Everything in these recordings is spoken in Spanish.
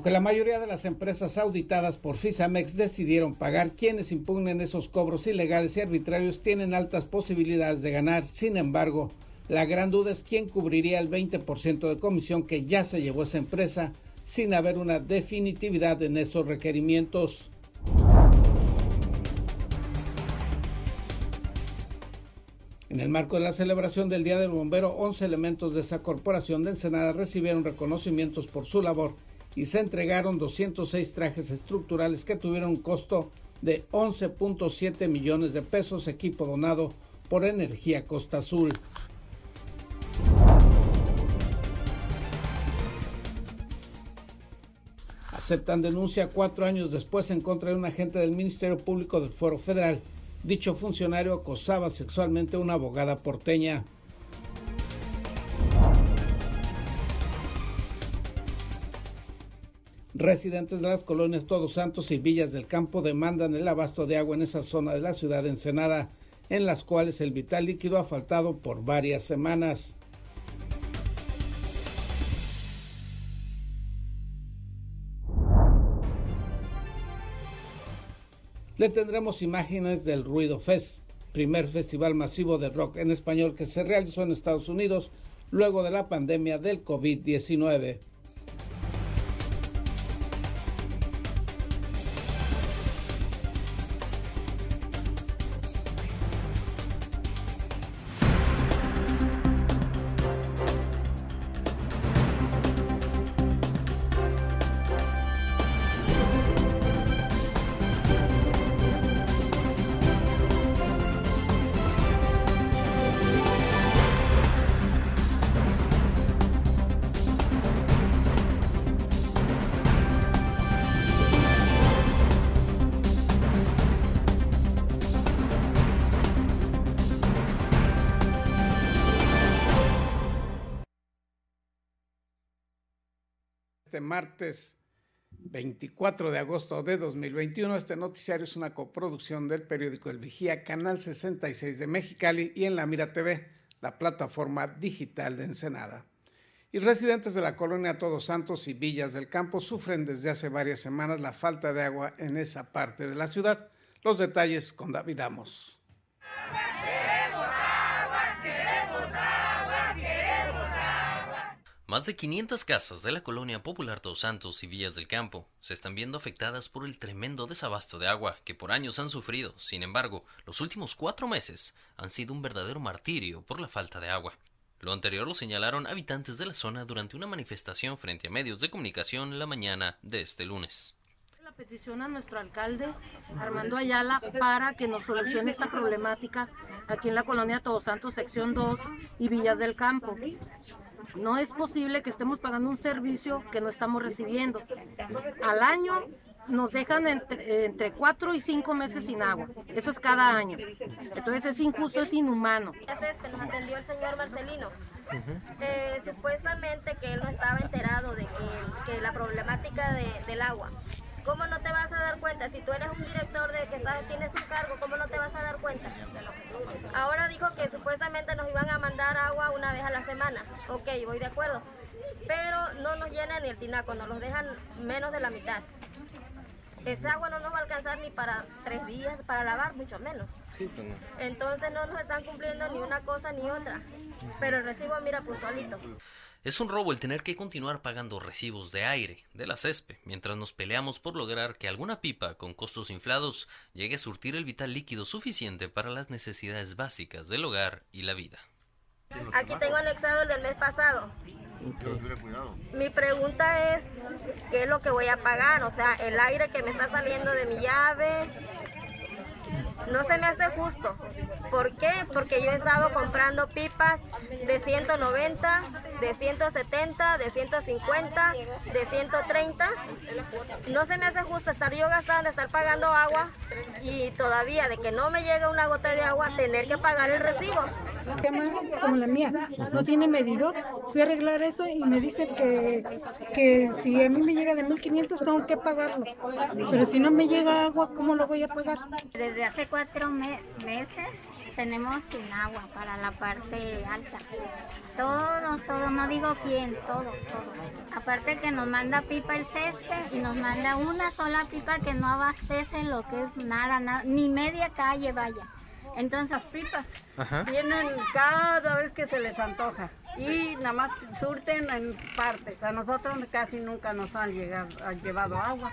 Aunque la mayoría de las empresas auditadas por FISAMEX decidieron pagar, quienes impugnen esos cobros ilegales y arbitrarios tienen altas posibilidades de ganar. Sin embargo, la gran duda es quién cubriría el 20% de comisión que ya se llevó esa empresa sin haber una definitividad en esos requerimientos. En el marco de la celebración del Día del Bombero, 11 elementos de esa corporación de Ensenada recibieron reconocimientos por su labor y se entregaron 206 trajes estructurales que tuvieron un costo de 11.7 millones de pesos, equipo donado por Energía Costa Azul. Aceptan denuncia cuatro años después en contra de un agente del Ministerio Público del Foro Federal. Dicho funcionario acosaba sexualmente a una abogada porteña. Residentes de las colonias Todos Santos y Villas del Campo demandan el abasto de agua en esa zona de la ciudad de Ensenada, en las cuales el vital líquido ha faltado por varias semanas. Le tendremos imágenes del Ruido Fest, primer festival masivo de rock en español que se realizó en Estados Unidos luego de la pandemia del COVID-19. Este martes 24 de agosto de 2021. Este noticiario es una coproducción del periódico El Vigía, Canal 66 de Mexicali y en La Mira TV, la plataforma digital de Ensenada. Y residentes de la colonia Todos Santos y Villas del Campo sufren desde hace varias semanas la falta de agua en esa parte de la ciudad. Los detalles con David Amos. Más de 500 casas de la colonia popular Todos Santos y Villas del Campo se están viendo afectadas por el tremendo desabasto de agua que por años han sufrido. Sin embargo, los últimos cuatro meses han sido un verdadero martirio por la falta de agua. Lo anterior lo señalaron habitantes de la zona durante una manifestación frente a medios de comunicación la mañana de este lunes. La petición a nuestro alcalde Armando Ayala para que nos solucione esta problemática aquí en la colonia Todos Santos, sección 2 y Villas del Campo. No es posible que estemos pagando un servicio que no estamos recibiendo. Al año nos dejan entre, cuatro y cinco meses sin agua. Eso es cada año. Entonces es injusto, es inhumano. Este, nos atendió el señor Marcelino. Eh, supuestamente que él no estaba enterado de que, la problemática del agua. ¿Cómo no te vas a dar cuenta? Si tú eres un director de que sabes, tienes un cargo, ¿cómo no te vas a dar cuenta? Ahora dijo que supuestamente nos iban a mandar agua una vez a la semana. Ok, voy de acuerdo. Pero no nos llenan ni el tinaco, nos los dejan menos de la mitad. Esa agua no nos va a alcanzar ni para tres días, para lavar, mucho menos. Pues Entonces no nos están cumpliendo ni una cosa ni otra. Pero el recibo, mira, puntualito. Es un robo el tener que continuar pagando recibos de aire de la CESPE mientras nos peleamos por lograr que alguna pipa con costos inflados llegue a surtir el vital líquido suficiente para las necesidades básicas del hogar y la vida. Aquí tengo anexado el del mes pasado. Mi pregunta es, ¿qué es lo que voy a pagar? O sea, el aire que me está saliendo de mi llave, no se me hace justo. ¿Por qué? Porque yo he estado comprando pipas de 190, de 170, de 150, de 130. No se me hace justo estar yo gastando, estar pagando agua y todavía de que no me llega una gota de agua, tener que pagar el recibo. Como la mía, no tiene medidor. Fui a arreglar eso y me dice que, que si a mí me llega de 1500 tengo que pagarlo. Pero si no me llega agua, ¿cómo lo voy a pagar? Desde hace cuatro meses tenemos sin agua para la parte alta. Todos, todos, no digo quién, todos, todos. Aparte que nos manda pipa el césped y nos manda una sola pipa que no abastece lo que es nada, nada ni media calle vaya. Entonces, las pipas vienen cada vez que se les antoja y nada más surten en partes. A nosotros casi nunca nos han, llegado, han llevado agua.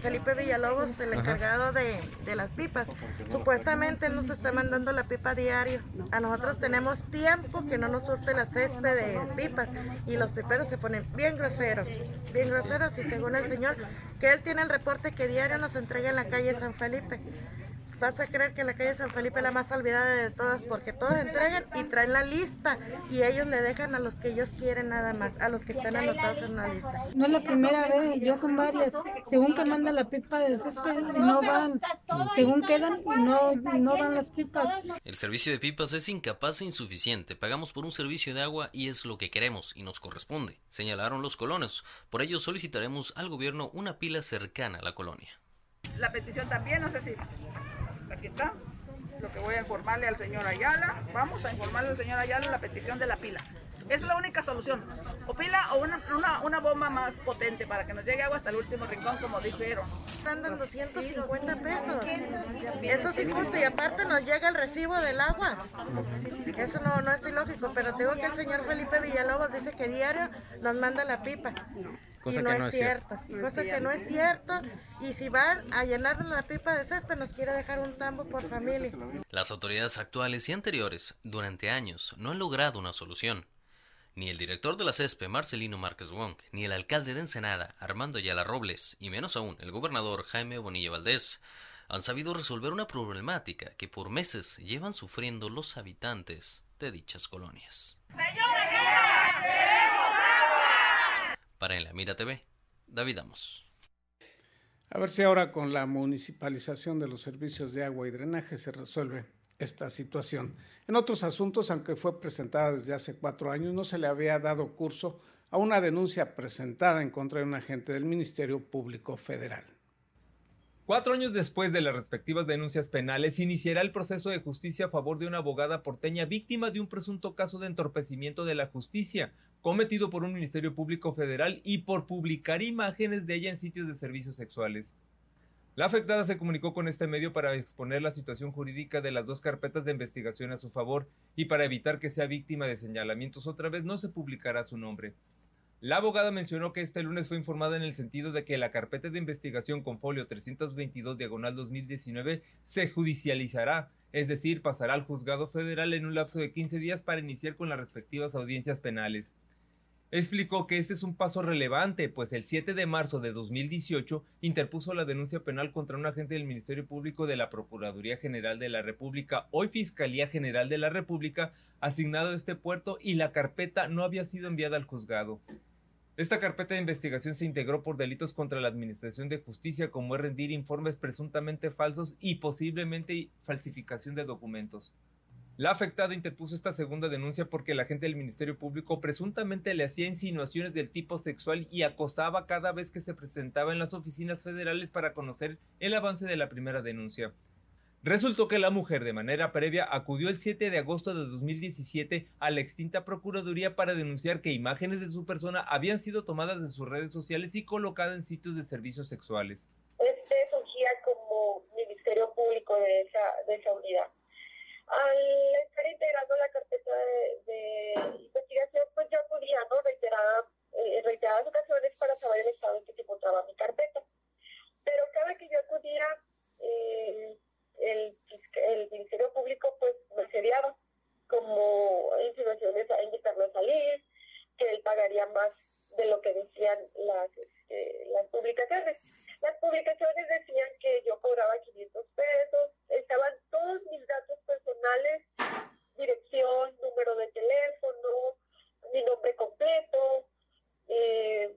Felipe Villalobos, el encargado de, las pipas. Supuestamente él nos está mandando la pipa diario. A nosotros tenemos tiempo que no nos surte la césped de pipas y los piperos se ponen bien groseros, bien groseros y según el señor, que él tiene el reporte que diario nos entrega en la calle San Felipe vas a creer que la calle San Felipe es la más olvidada de todas porque todos entregan y traen la lista y ellos le dejan a los que ellos quieren nada más, a los que están anotados en la lista. No es la primera vez, ya son varias. Según que manda la pipa del césped, no van. Según quedan, no, no van las pipas. El servicio de pipas es incapaz e insuficiente. Pagamos por un servicio de agua y es lo que queremos y nos corresponde, señalaron los colonos. Por ello solicitaremos al gobierno una pila cercana a la colonia. La petición también, no sé si aquí está, lo que voy a informarle al señor Ayala. Vamos a informarle al señor Ayala la petición de la pila. Es la única solución. O pila o una, una, bomba más potente para que nos llegue agua hasta el último rincón, como dijeron. Andan 250 pesos. Eso sí justo. Y aparte nos llega el recibo del agua. Eso no, no es ilógico. Pero tengo que el señor Felipe Villalobos dice que diario nos manda la pipa y no, es cierto, cosa que no es cierto. Y si van a llenar la pipa de césped, nos quiere dejar un tambo por familia. Las autoridades actuales y anteriores, durante años, no han logrado una solución. Ni el director de la CESPE, Marcelino Márquez Wong, ni el alcalde de Ensenada, Armando Ayala Robles, y menos aún el gobernador Jaime Bonilla Valdés, han sabido resolver una problemática que por meses llevan sufriendo los habitantes de dichas colonias. Para En la Mira TV, David Amos. A ver si ahora con la municipalización de los servicios de agua y drenaje se resuelve esta situación. En otros asuntos, aunque fue presentada desde hace cuatro años, no se le había dado curso a una denuncia presentada en contra de un agente del Ministerio Público Federal. Cuatro años después de las respectivas denuncias penales, iniciará el proceso de justicia a favor de una abogada porteña víctima de un presunto caso de entorpecimiento de la justicia, cometido por un Ministerio Público Federal y por publicar imágenes de ella en sitios de servicios sexuales. La afectada se comunicó con este medio para exponer la situación jurídica de las dos carpetas de investigación a su favor y para evitar que sea víctima de señalamientos otra vez no se publicará su nombre. La abogada mencionó que este lunes fue informada en el sentido de que la carpeta de investigación con folio 322 diagonal 2019 se judicializará, es decir, pasará al juzgado federal en un lapso de 15 días para iniciar con las respectivas audiencias penales. Explicó que este es un paso relevante, pues el 7 de marzo de 2018 interpuso la denuncia penal contra un agente del Ministerio Público de la Procuraduría General de la República, hoy Fiscalía General de la República, asignado a este puerto y la carpeta no había sido enviada al juzgado. Esta carpeta de investigación se integró por delitos contra la Administración de Justicia, como es rendir informes presuntamente falsos y posiblemente falsificación de documentos. La afectada interpuso esta segunda denuncia porque la agente del Ministerio Público presuntamente le hacía insinuaciones del tipo sexual y acosaba cada vez que se presentaba en las oficinas federales para conocer el avance de la primera denuncia. Resultó que la mujer de manera previa acudió el 7 de agosto de 2017 a la extinta Procuraduría para denunciar que imágenes de su persona habían sido tomadas de sus redes sociales y colocadas en sitios de servicios sexuales. Este surgía como Ministerio Público de esa, de esa unidad. Al estar integrando la carpeta de, investigación, pues yo acudía ¿no? Reiterada, eh, reiteradas ocasiones para saber el estado en que se encontraba mi carpeta. Pero cada que yo acudía, eh, el, el Ministerio Público pues me sediaba como insinuaciones a invitarlo a salir, que él pagaría más de lo que decían las, este, las publicaciones. Las publicaciones decían que yo cobraba 500 pesos, estaban todos mis datos personales, dirección, número de teléfono, mi nombre completo, eh,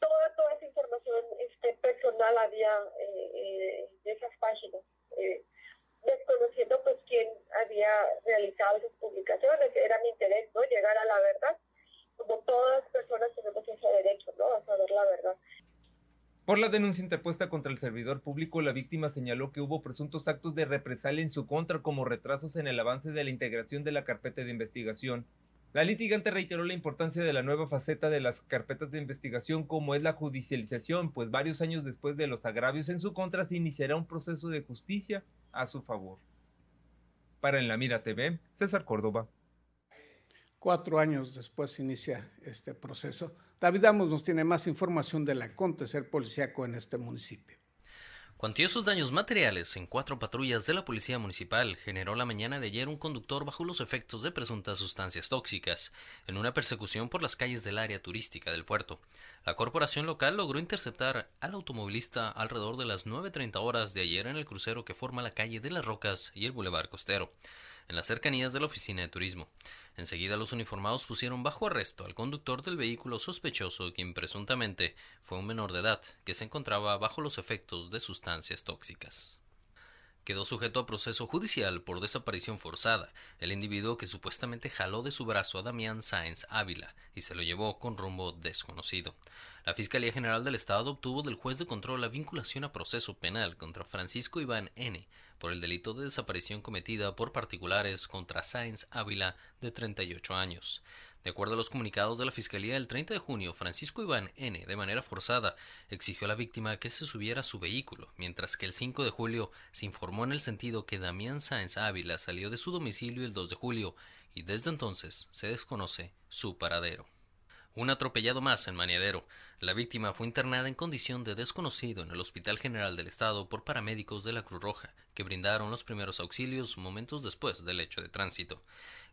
toda, toda esa información este, personal había eh, eh, de esas páginas. Eh, desconociendo pues quién había realizado esas publicaciones, era mi interés, ¿no? Llegar a la verdad, como todas personas tenemos ese derecho, ¿no? A saber la verdad. Por la denuncia interpuesta contra el servidor público, la víctima señaló que hubo presuntos actos de represalia en su contra como retrasos en el avance de la integración de la carpeta de investigación. La litigante reiteró la importancia de la nueva faceta de las carpetas de investigación como es la judicialización, pues varios años después de los agravios en su contra se iniciará un proceso de justicia a su favor. Para En la Mira TV, César Córdoba. Cuatro años después inicia este proceso. David Amos nos tiene más información del acontecer policíaco en este municipio. Cuantiosos daños materiales en cuatro patrullas de la Policía Municipal generó la mañana de ayer un conductor bajo los efectos de presuntas sustancias tóxicas en una persecución por las calles del área turística del puerto. La corporación local logró interceptar al automovilista alrededor de las 9.30 horas de ayer en el crucero que forma la calle de las Rocas y el Boulevard Costero en las cercanías de la oficina de turismo. Enseguida los uniformados pusieron bajo arresto al conductor del vehículo sospechoso, quien presuntamente fue un menor de edad que se encontraba bajo los efectos de sustancias tóxicas quedó sujeto a proceso judicial por desaparición forzada, el individuo que supuestamente jaló de su brazo a Damián Sáenz Ávila y se lo llevó con rumbo desconocido. La Fiscalía General del Estado obtuvo del juez de control la vinculación a proceso penal contra Francisco Iván N. por el delito de desaparición cometida por particulares contra Sáenz Ávila de 38 años. De acuerdo a los comunicados de la Fiscalía, el 30 de junio, Francisco Iván N., de manera forzada, exigió a la víctima que se subiera a su vehículo, mientras que el 5 de julio se informó en el sentido que Damián Sáenz Ávila salió de su domicilio el 2 de julio y desde entonces se desconoce su paradero. Un atropellado más en Maniadero. La víctima fue internada en condición de desconocido en el Hospital General del Estado por paramédicos de la Cruz Roja, que brindaron los primeros auxilios momentos después del hecho de tránsito.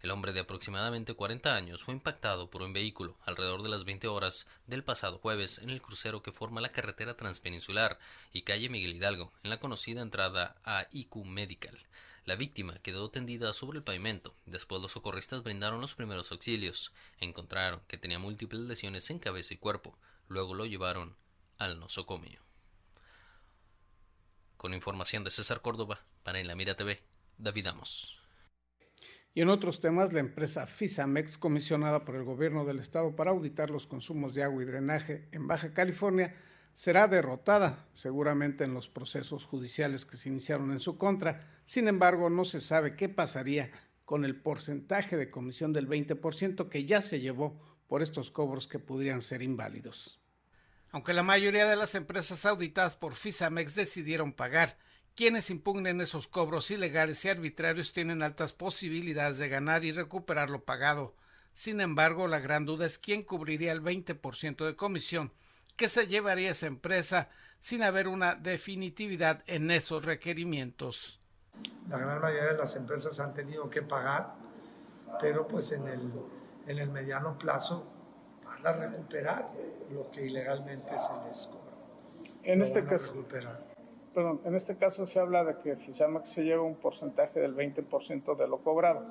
El hombre de aproximadamente 40 años fue impactado por un vehículo alrededor de las 20 horas del pasado jueves en el crucero que forma la carretera transpeninsular y calle Miguel Hidalgo, en la conocida entrada a IQ Medical. La víctima quedó tendida sobre el pavimento. Después los socorristas brindaron los primeros auxilios. Encontraron que tenía múltiples lesiones en cabeza y cuerpo. Luego lo llevaron al nosocomio. Con información de César Córdoba, para En la Mira TV, David Amos. Y en otros temas, la empresa FISAMEX, comisionada por el gobierno del estado para auditar los consumos de agua y drenaje en Baja California, será derrotada seguramente en los procesos judiciales que se iniciaron en su contra. Sin embargo, no se sabe qué pasaría con el porcentaje de comisión del 20% que ya se llevó por estos cobros que podrían ser inválidos. Aunque la mayoría de las empresas auditadas por FISAMEX decidieron pagar, quienes impugnen esos cobros ilegales y arbitrarios tienen altas posibilidades de ganar y recuperar lo pagado. Sin embargo, la gran duda es quién cubriría el 20% de comisión que se llevaría esa empresa sin haber una definitividad en esos requerimientos. La gran mayoría de las empresas han tenido que pagar, pero pues en el, en el mediano plazo van a recuperar lo que ilegalmente se les cobra. En este caso, perdón, en este caso se habla de que Fisamax se lleva un porcentaje del 20% de lo cobrado.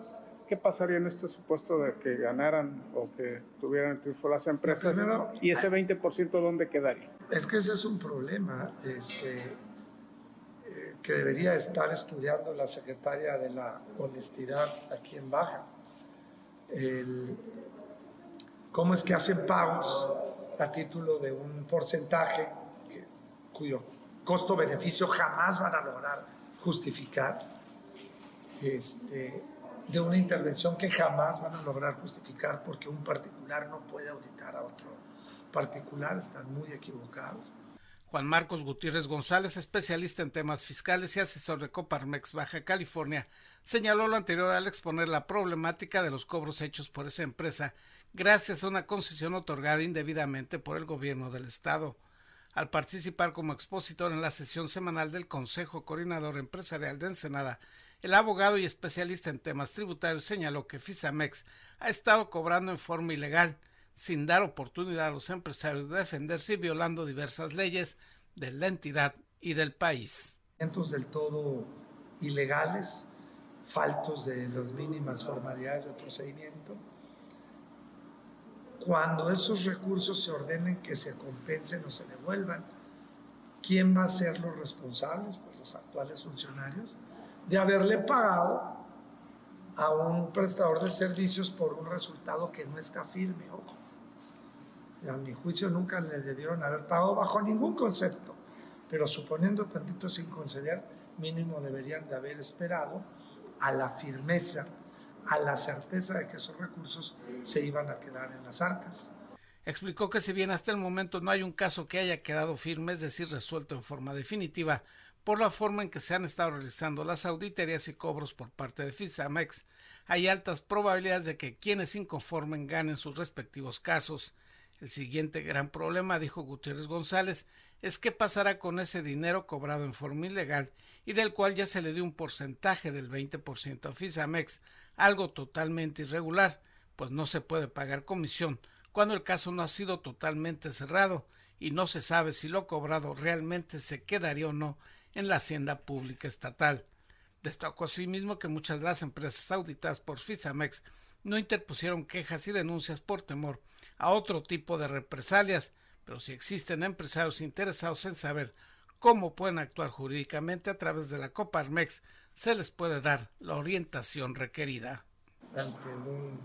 ¿Qué pasaría en este supuesto de que ganaran o que tuvieran triunfo las empresas? ¿Y ese 20% dónde quedaría? Es que ese es un problema este, eh, que debería estar estudiando la secretaria de la honestidad aquí en Baja. ¿Cómo es que hacen pagos a título de un porcentaje cuyo costo-beneficio jamás van a lograr justificar? Este, de una intervención que jamás van a lograr justificar porque un particular no puede auditar a otro particular, están muy equivocados. Juan Marcos Gutiérrez González, especialista en temas fiscales y asesor de Coparmex Baja California, señaló lo anterior al exponer la problemática de los cobros hechos por esa empresa gracias a una concesión otorgada indebidamente por el gobierno del estado. Al participar como expositor en la sesión semanal del Consejo Coordinador Empresarial de Ensenada, el abogado y especialista en temas tributarios señaló que Fisamex ha estado cobrando en forma ilegal, sin dar oportunidad a los empresarios de defenderse y violando diversas leyes de la entidad y del país. Del todo ilegales, faltos de las mínimas formalidades del procedimiento. Cuando esos recursos se ordenen que se compensen o se devuelvan, ¿quién va a ser los responsables? Pues los actuales funcionarios de haberle pagado a un prestador de servicios por un resultado que no está firme, ojo. A mi juicio nunca le debieron haber pagado bajo ningún concepto, pero suponiendo tantito sin conceder, mínimo deberían de haber esperado a la firmeza, a la certeza de que esos recursos se iban a quedar en las arcas. Explicó que si bien hasta el momento no hay un caso que haya quedado firme, es decir, resuelto en forma definitiva, por la forma en que se han estado realizando las auditorías y cobros por parte de FISAMEX, hay altas probabilidades de que quienes inconformen ganen sus respectivos casos. El siguiente gran problema, dijo Gutiérrez González, es qué pasará con ese dinero cobrado en forma ilegal y del cual ya se le dio un porcentaje del 20% a FISAMEX, algo totalmente irregular, pues no se puede pagar comisión cuando el caso no ha sido totalmente cerrado y no se sabe si lo cobrado realmente se quedaría o no en la hacienda pública estatal. Destacó asimismo que muchas de las empresas auditadas por FISAMEX no interpusieron quejas y denuncias por temor a otro tipo de represalias, pero si existen empresarios interesados en saber cómo pueden actuar jurídicamente a través de la Coparmex, se les puede dar la orientación requerida. Ante un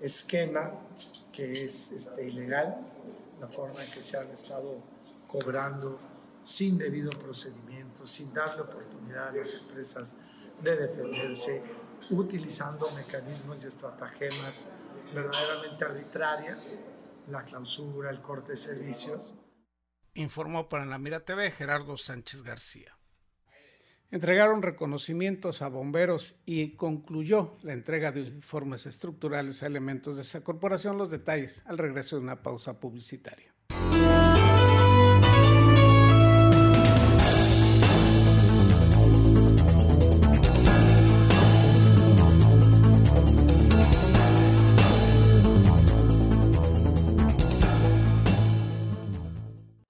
esquema que es este, ilegal, la forma en que se han estado cobrando sin debido procedimiento, sin darle oportunidad a las empresas de defenderse, utilizando mecanismos y estratagemas verdaderamente arbitrarias, la clausura, el corte de servicios. Informó para la Mira TV Gerardo Sánchez García. Entregaron reconocimientos a bomberos y concluyó la entrega de informes estructurales a elementos de esa corporación. Los detalles al regreso de una pausa publicitaria.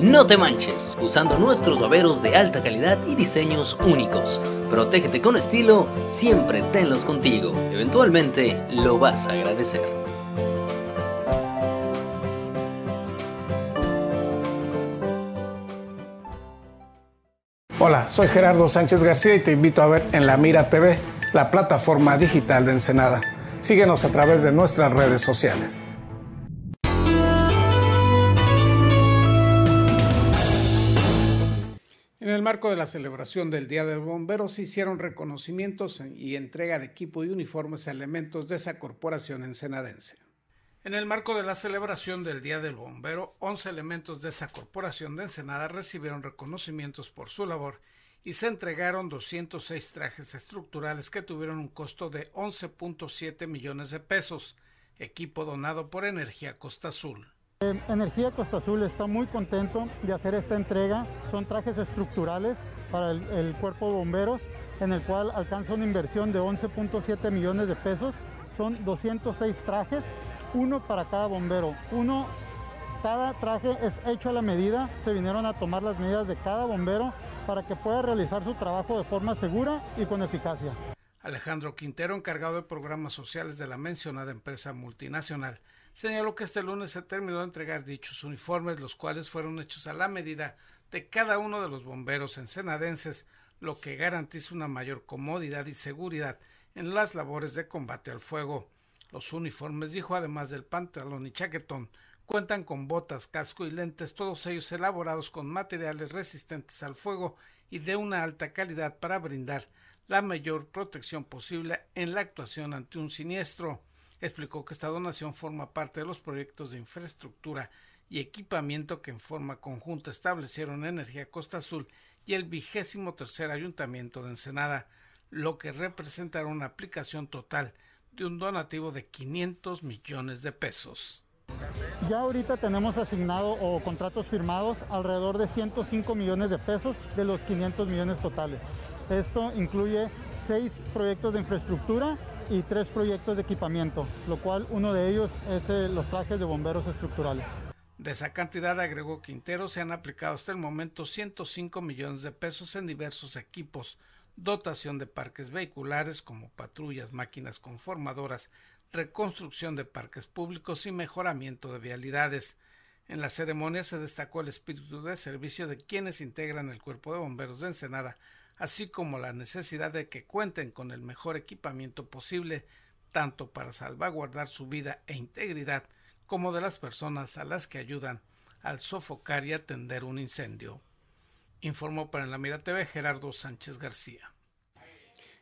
No te manches, usando nuestros baberos de alta calidad y diseños únicos. Protégete con estilo, siempre tenlos contigo. Eventualmente lo vas a agradecer. Hola, soy Gerardo Sánchez García y te invito a ver en La Mira TV, la plataforma digital de Ensenada. Síguenos a través de nuestras redes sociales. Marco de la celebración del Día del Bombero se hicieron reconocimientos y entrega de equipo y uniformes a elementos de esa corporación ensenadense. En el marco de la celebración del Día del Bombero, 11 elementos de esa corporación de Ensenada recibieron reconocimientos por su labor y se entregaron 206 trajes estructurales que tuvieron un costo de 11.7 millones de pesos, equipo donado por Energía Costa Azul. Energía Costa Azul está muy contento de hacer esta entrega. Son trajes estructurales para el, cuerpo de bomberos, en el cual alcanza una inversión de 11.7 millones de pesos. Son 206 trajes, uno para cada bombero. Uno, cada traje es hecho a la medida. Se vinieron a tomar las medidas de cada bombero para que pueda realizar su trabajo de forma segura y con eficacia. Alejandro Quintero, encargado de programas sociales de la mencionada empresa multinacional, señaló que este lunes se terminó de entregar dichos uniformes, los cuales fueron hechos a la medida de cada uno de los bomberos ensenadenses, lo que garantiza una mayor comodidad y seguridad en las labores de combate al fuego. Los uniformes, dijo, además del pantalón y chaquetón, cuentan con botas, casco y lentes, todos ellos elaborados con materiales resistentes al fuego y de una alta calidad para brindar la mayor protección posible en la actuación ante un siniestro explicó que esta donación forma parte de los proyectos de infraestructura y equipamiento que en forma conjunta establecieron Energía Costa Azul y el vigésimo tercer ayuntamiento de Ensenada, lo que representará una aplicación total de un donativo de 500 millones de pesos. Ya ahorita tenemos asignado o contratos firmados alrededor de 105 millones de pesos de los 500 millones totales. Esto incluye seis proyectos de infraestructura y tres proyectos de equipamiento, lo cual uno de ellos es eh, los trajes de bomberos estructurales. De esa cantidad, agregó Quintero, se han aplicado hasta el momento 105 millones de pesos en diversos equipos, dotación de parques vehiculares como patrullas, máquinas conformadoras, reconstrucción de parques públicos y mejoramiento de vialidades. En la ceremonia se destacó el espíritu de servicio de quienes integran el Cuerpo de Bomberos de Ensenada, así como la necesidad de que cuenten con el mejor equipamiento posible, tanto para salvaguardar su vida e integridad, como de las personas a las que ayudan al sofocar y atender un incendio. Informó para la Mira TV Gerardo Sánchez García.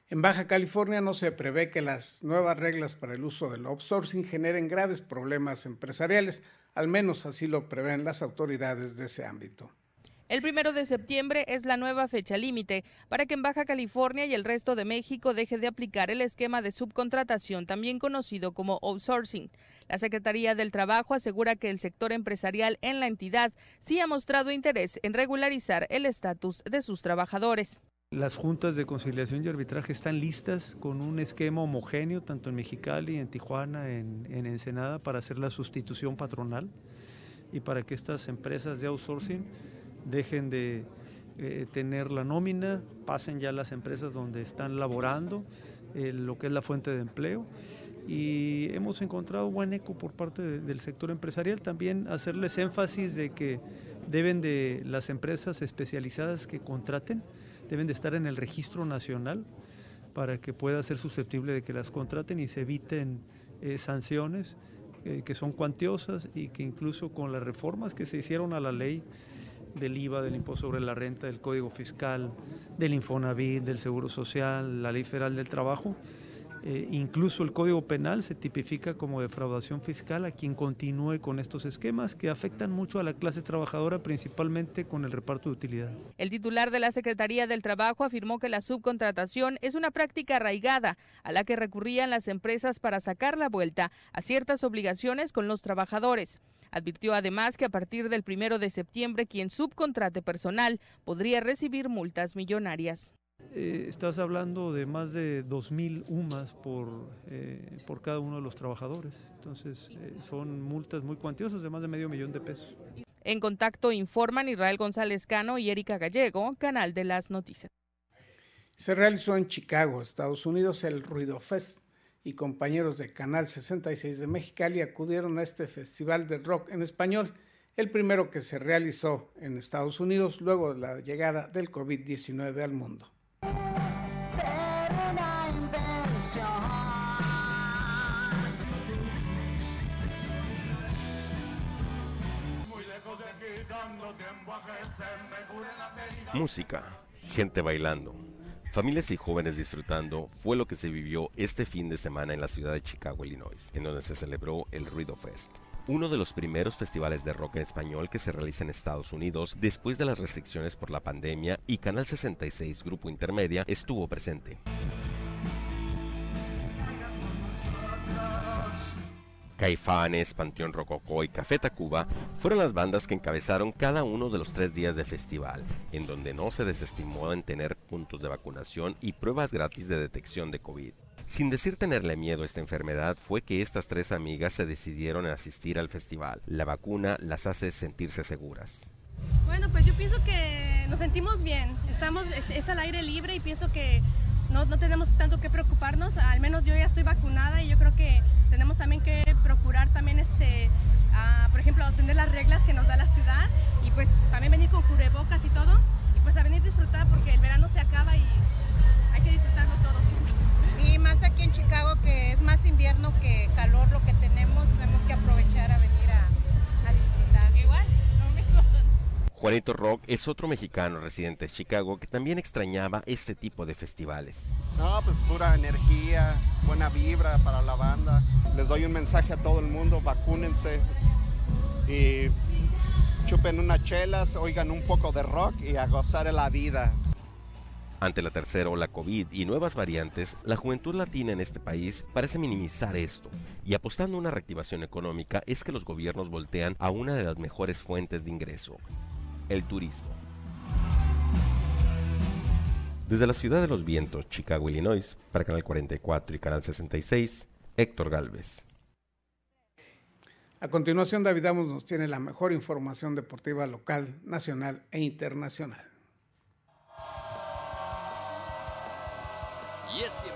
En Baja California no se prevé que las nuevas reglas para el uso del outsourcing generen graves problemas empresariales, al menos así lo prevén las autoridades de ese ámbito. El primero de septiembre es la nueva fecha límite para que en Baja California y el resto de México deje de aplicar el esquema de subcontratación, también conocido como outsourcing. La Secretaría del Trabajo asegura que el sector empresarial en la entidad sí ha mostrado interés en regularizar el estatus de sus trabajadores. Las juntas de conciliación y arbitraje están listas con un esquema homogéneo, tanto en Mexicali, en Tijuana, en, en Ensenada, para hacer la sustitución patronal y para que estas empresas de outsourcing dejen de eh, tener la nómina, pasen ya a las empresas donde están laborando, eh, lo que es la fuente de empleo. Y hemos encontrado buen eco por parte del sector empresarial. También hacerles énfasis de que deben de las empresas especializadas que contraten, deben de estar en el registro nacional para que pueda ser susceptible de que las contraten y se eviten eh, sanciones que son cuantiosas y que incluso con las reformas que se hicieron a la ley del IVA, del impuesto sobre la renta, del Código Fiscal, del Infonavit, del Seguro Social, la Ley Federal del Trabajo. Eh, incluso el Código Penal se tipifica como defraudación fiscal a quien continúe con estos esquemas que afectan mucho a la clase trabajadora, principalmente con el reparto de utilidades. El titular de la Secretaría del Trabajo afirmó que la subcontratación es una práctica arraigada a la que recurrían las empresas para sacar la vuelta a ciertas obligaciones con los trabajadores. Advirtió además que a partir del primero de septiembre quien subcontrate personal podría recibir multas millonarias. Eh, estás hablando de más de 2.000 UMAS por, eh, por cada uno de los trabajadores. Entonces eh, son multas muy cuantiosas de más de medio millón de pesos. En contacto informan Israel González Cano y Erika Gallego, Canal de las Noticias. Se realizó en Chicago, Estados Unidos, el Ruido Fest y compañeros de Canal 66 de Mexicali acudieron a este festival de rock en español, el primero que se realizó en Estados Unidos luego de la llegada del COVID-19 al mundo. Música, gente bailando Familias y jóvenes disfrutando fue lo que se vivió este fin de semana en la ciudad de Chicago, Illinois, en donde se celebró el Ruido Fest uno de los primeros festivales de rock en español que se realiza en Estados Unidos después de las restricciones por la pandemia y Canal 66 Grupo Intermedia estuvo presente. Caifanes, Panteón Rococó y Café Tacuba fueron las bandas que encabezaron cada uno de los tres días de festival, en donde no se desestimó en tener puntos de vacunación y pruebas gratis de detección de COVID. Sin decir tenerle miedo a esta enfermedad, fue que estas tres amigas se decidieron a asistir al festival. La vacuna las hace sentirse seguras. Bueno, pues yo pienso que nos sentimos bien. Estamos, es al aire libre y pienso que no, no, tenemos tanto que preocuparnos, al menos yo ya estoy vacunada y yo creo que tenemos también que procurar también, este, por ejemplo, atender las reglas que nos da la ciudad y pues también venir con cubrebocas y todo y pues a venir disfrutar porque el verano se acaba y hay que disfrutarlo todo. Sí, más aquí en Chicago que es más invierno que calor lo que tenemos, tenemos que aprovechar a venir a, a disfrutar. Igual. Juanito Rock es otro mexicano residente de Chicago que también extrañaba este tipo de festivales. No, pues pura energía, buena vibra para la banda. Les doy un mensaje a todo el mundo, vacúnense y chupen unas chelas, oigan un poco de rock y a gozar de la vida. Ante la tercera ola COVID y nuevas variantes, la juventud latina en este país parece minimizar esto y apostando a una reactivación económica es que los gobiernos voltean a una de las mejores fuentes de ingreso, el turismo. Desde la ciudad de los vientos, Chicago, Illinois, para Canal 44 y Canal 66, Héctor Galvez. A continuación, David Amos nos tiene la mejor información deportiva local, nacional e internacional. Y es tiempo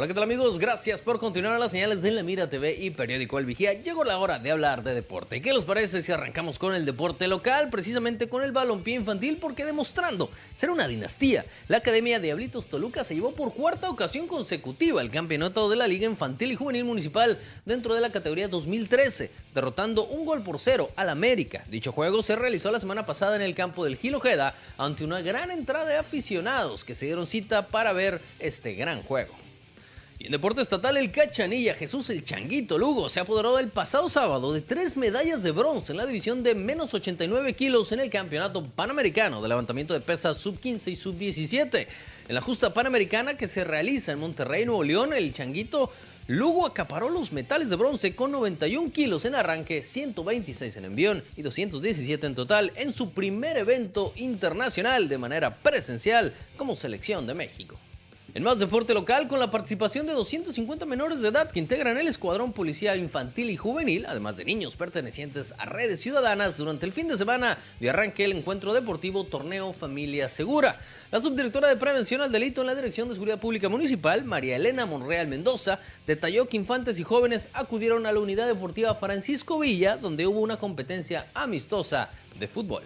Hola, ¿qué tal amigos? Gracias por continuar las señales de La Mira TV y Periódico El Vigía. Llegó la hora de hablar de deporte. ¿Qué les parece si arrancamos con el deporte local? Precisamente con el balompié infantil, porque demostrando ser una dinastía, la Academia Diablitos Toluca se llevó por cuarta ocasión consecutiva el campeonato de la Liga Infantil y Juvenil Municipal dentro de la categoría 2013, derrotando un gol por cero al América. Dicho juego se realizó la semana pasada en el campo del Gil Ojeda ante una gran entrada de aficionados que se dieron cita para ver este gran juego. Y en deporte estatal, el Cachanilla Jesús el Changuito Lugo se apoderó el pasado sábado de tres medallas de bronce en la división de menos 89 kilos en el Campeonato Panamericano de Levantamiento de Pesas Sub-15 y Sub-17. En la justa Panamericana que se realiza en Monterrey, Nuevo León, el Changuito Lugo acaparó los metales de bronce con 91 kilos en arranque, 126 en envión y 217 en total en su primer evento internacional de manera presencial como selección de México. En más deporte local, con la participación de 250 menores de edad que integran el Escuadrón Policía Infantil y Juvenil, además de niños pertenecientes a redes ciudadanas, durante el fin de semana de arranque el encuentro deportivo Torneo Familia Segura. La subdirectora de Prevención al Delito en la Dirección de Seguridad Pública Municipal, María Elena Monreal Mendoza, detalló que infantes y jóvenes acudieron a la unidad deportiva Francisco Villa, donde hubo una competencia amistosa de fútbol.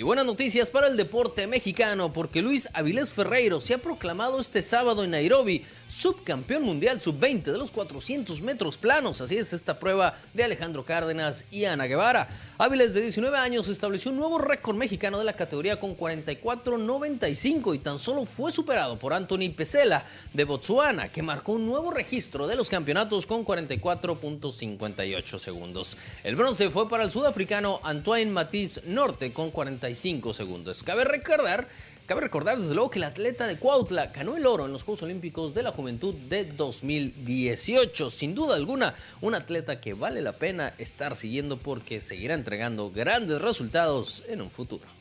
Y buenas noticias para el deporte mexicano porque Luis Avilés Ferreiro se ha proclamado este sábado en Nairobi subcampeón mundial sub-20 de los 400 metros planos. Así es esta prueba de Alejandro Cárdenas y Ana Guevara. Áviles de 19 años estableció un nuevo récord mexicano de la categoría con 44.95 y tan solo fue superado por Anthony Pesela de Botsuana que marcó un nuevo registro de los campeonatos con 44.58 segundos. El bronce fue para el sudafricano Antoine Matisse Norte con 45 segundos. Cabe recordar Cabe recordar desde luego que el atleta de Cuautla ganó el oro en los Juegos Olímpicos de la Juventud de 2018. Sin duda alguna, un atleta que vale la pena estar siguiendo porque seguirá entregando grandes resultados en un futuro.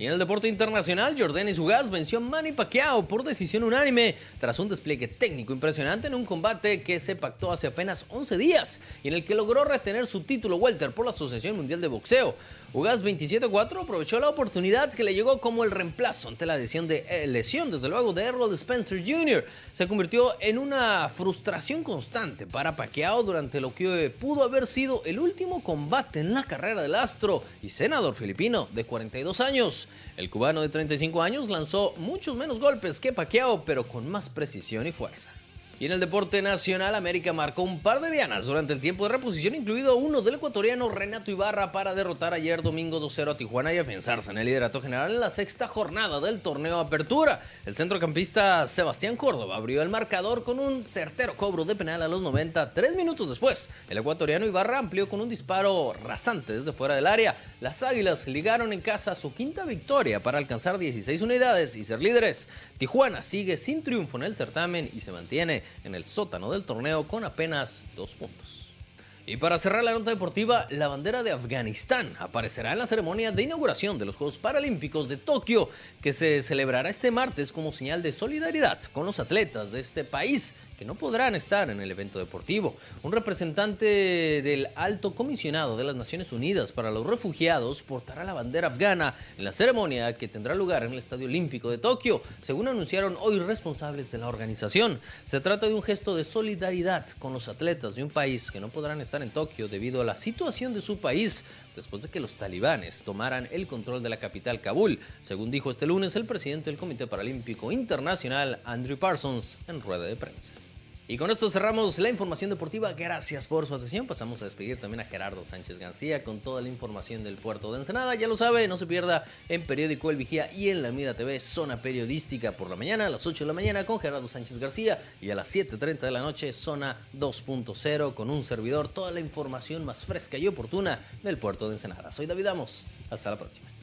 Y en el deporte internacional, Jordanis Ugas venció a Manny Pacquiao por decisión unánime tras un despliegue técnico impresionante en un combate que se pactó hace apenas 11 días y en el que logró retener su título welter por la Asociación Mundial de Boxeo. Ugas 27-4 aprovechó la oportunidad que le llegó como el reemplazo ante la lesión, de, eh, lesión desde luego de Errol Spencer Jr. Se convirtió en una frustración constante para Pacquiao durante lo que pudo haber sido el último combate en la carrera del astro y senador filipino de 42 años. El cubano de 35 años lanzó muchos menos golpes que Pacquiao, pero con más precisión y fuerza. Y en el deporte nacional, América marcó un par de dianas durante el tiempo de reposición, incluido uno del ecuatoriano Renato Ibarra para derrotar ayer domingo 2-0 a Tijuana y afianzarse en el liderato general en la sexta jornada del torneo Apertura. El centrocampista Sebastián Córdoba abrió el marcador con un certero cobro de penal a los 90. Tres minutos después, el ecuatoriano Ibarra amplió con un disparo rasante desde fuera del área. Las Águilas ligaron en casa su quinta victoria para alcanzar 16 unidades y ser líderes. Tijuana sigue sin triunfo en el certamen y se mantiene en el sótano del torneo con apenas dos puntos. Y para cerrar la nota deportiva, la bandera de Afganistán aparecerá en la ceremonia de inauguración de los Juegos Paralímpicos de Tokio, que se celebrará este martes como señal de solidaridad con los atletas de este país que no podrán estar en el evento deportivo. Un representante del alto comisionado de las Naciones Unidas para los Refugiados portará la bandera afgana en la ceremonia que tendrá lugar en el Estadio Olímpico de Tokio, según anunciaron hoy responsables de la organización. Se trata de un gesto de solidaridad con los atletas de un país que no podrán estar en Tokio debido a la situación de su país después de que los talibanes tomaran el control de la capital Kabul, según dijo este lunes el presidente del Comité Paralímpico Internacional, Andrew Parsons, en rueda de prensa. Y con esto cerramos la información deportiva. Gracias por su atención. Pasamos a despedir también a Gerardo Sánchez García con toda la información del puerto de Ensenada. Ya lo sabe, no se pierda en Periódico El Vigía y en La Mira TV, zona periodística por la mañana, a las 8 de la mañana con Gerardo Sánchez García y a las 7.30 de la noche, zona 2.0 con un servidor. Toda la información más fresca y oportuna del puerto de Ensenada. Soy David Amos. Hasta la próxima.